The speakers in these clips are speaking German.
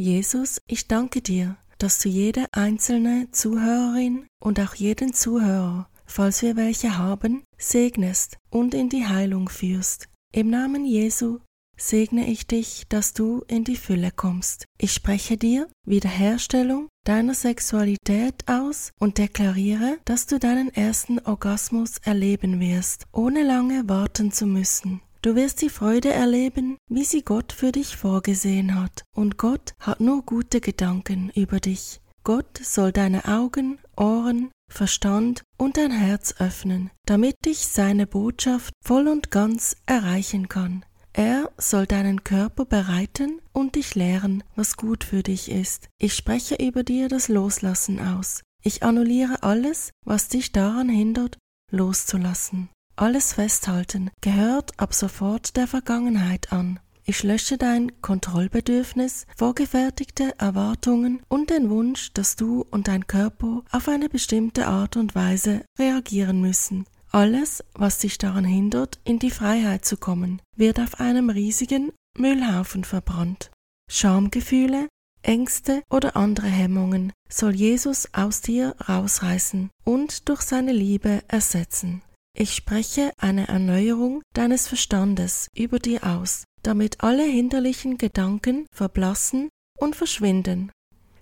Jesus, ich danke dir, dass du jede einzelne Zuhörerin und auch jeden Zuhörer, falls wir welche haben, segnest und in die Heilung führst. Im Namen Jesu segne ich dich, dass du in die Fülle kommst. Ich spreche dir Wiederherstellung deiner Sexualität aus und deklariere, dass du deinen ersten Orgasmus erleben wirst, ohne lange warten zu müssen. Du wirst die Freude erleben, wie sie Gott für dich vorgesehen hat. Und Gott hat nur gute Gedanken über dich. Gott soll deine Augen, Ohren, Verstand und dein Herz öffnen, damit dich seine Botschaft voll und ganz erreichen kann. Er soll deinen Körper bereiten und dich lehren, was gut für dich ist. Ich spreche über dir das Loslassen aus. Ich annulliere alles, was dich daran hindert, loszulassen. Alles Festhalten gehört ab sofort der Vergangenheit an. Ich lösche dein Kontrollbedürfnis, vorgefertigte Erwartungen und den Wunsch, dass du und dein Körper auf eine bestimmte Art und Weise reagieren müssen. Alles, was dich daran hindert, in die Freiheit zu kommen, wird auf einem riesigen Müllhaufen verbrannt. Schamgefühle, Ängste oder andere Hemmungen soll Jesus aus dir rausreißen und durch seine Liebe ersetzen. Ich spreche eine Erneuerung deines Verstandes über dir aus, damit alle hinderlichen Gedanken verblassen und verschwinden.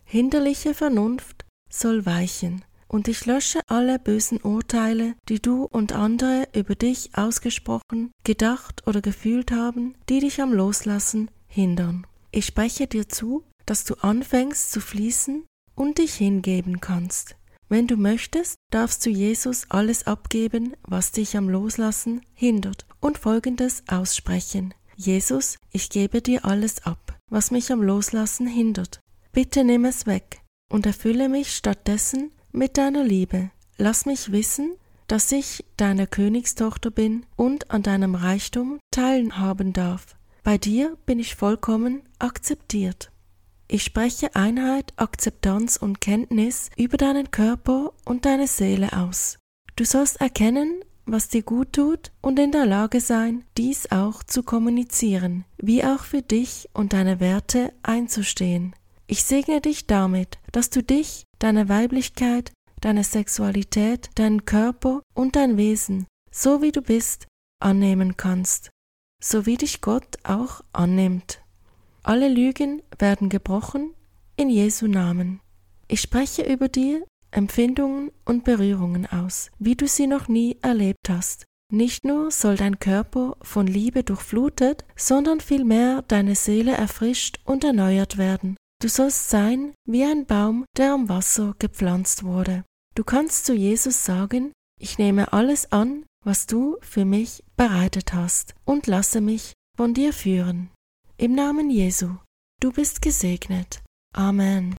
Hinderliche Vernunft soll weichen, und ich lösche alle bösen Urteile, die du und andere über dich ausgesprochen, gedacht oder gefühlt haben, die dich am Loslassen hindern. Ich spreche dir zu, dass du anfängst zu fließen und dich hingeben kannst. Wenn du möchtest, darfst du Jesus alles abgeben, was dich am Loslassen hindert, und Folgendes aussprechen. Jesus, ich gebe dir alles ab, was mich am Loslassen hindert. Bitte nimm es weg und erfülle mich stattdessen mit deiner Liebe. Lass mich wissen, dass ich deine Königstochter bin und an deinem Reichtum teilhaben darf. Bei dir bin ich vollkommen akzeptiert. Ich spreche Einheit, Akzeptanz und Kenntnis über deinen Körper und deine Seele aus. Du sollst erkennen, was dir gut tut und in der Lage sein, dies auch zu kommunizieren, wie auch für dich und deine Werte einzustehen. Ich segne dich damit, dass du dich, deine Weiblichkeit, deine Sexualität, deinen Körper und dein Wesen, so wie du bist, annehmen kannst, so wie dich Gott auch annimmt. Alle Lügen werden gebrochen in Jesu Namen. Ich spreche über dir Empfindungen und Berührungen aus, wie du sie noch nie erlebt hast. Nicht nur soll dein Körper von Liebe durchflutet, sondern vielmehr deine Seele erfrischt und erneuert werden. Du sollst sein wie ein Baum, der am Wasser gepflanzt wurde. Du kannst zu Jesus sagen, ich nehme alles an, was du für mich bereitet hast, und lasse mich von dir führen. Im Namen Jesu. Du bist gesegnet. Amen.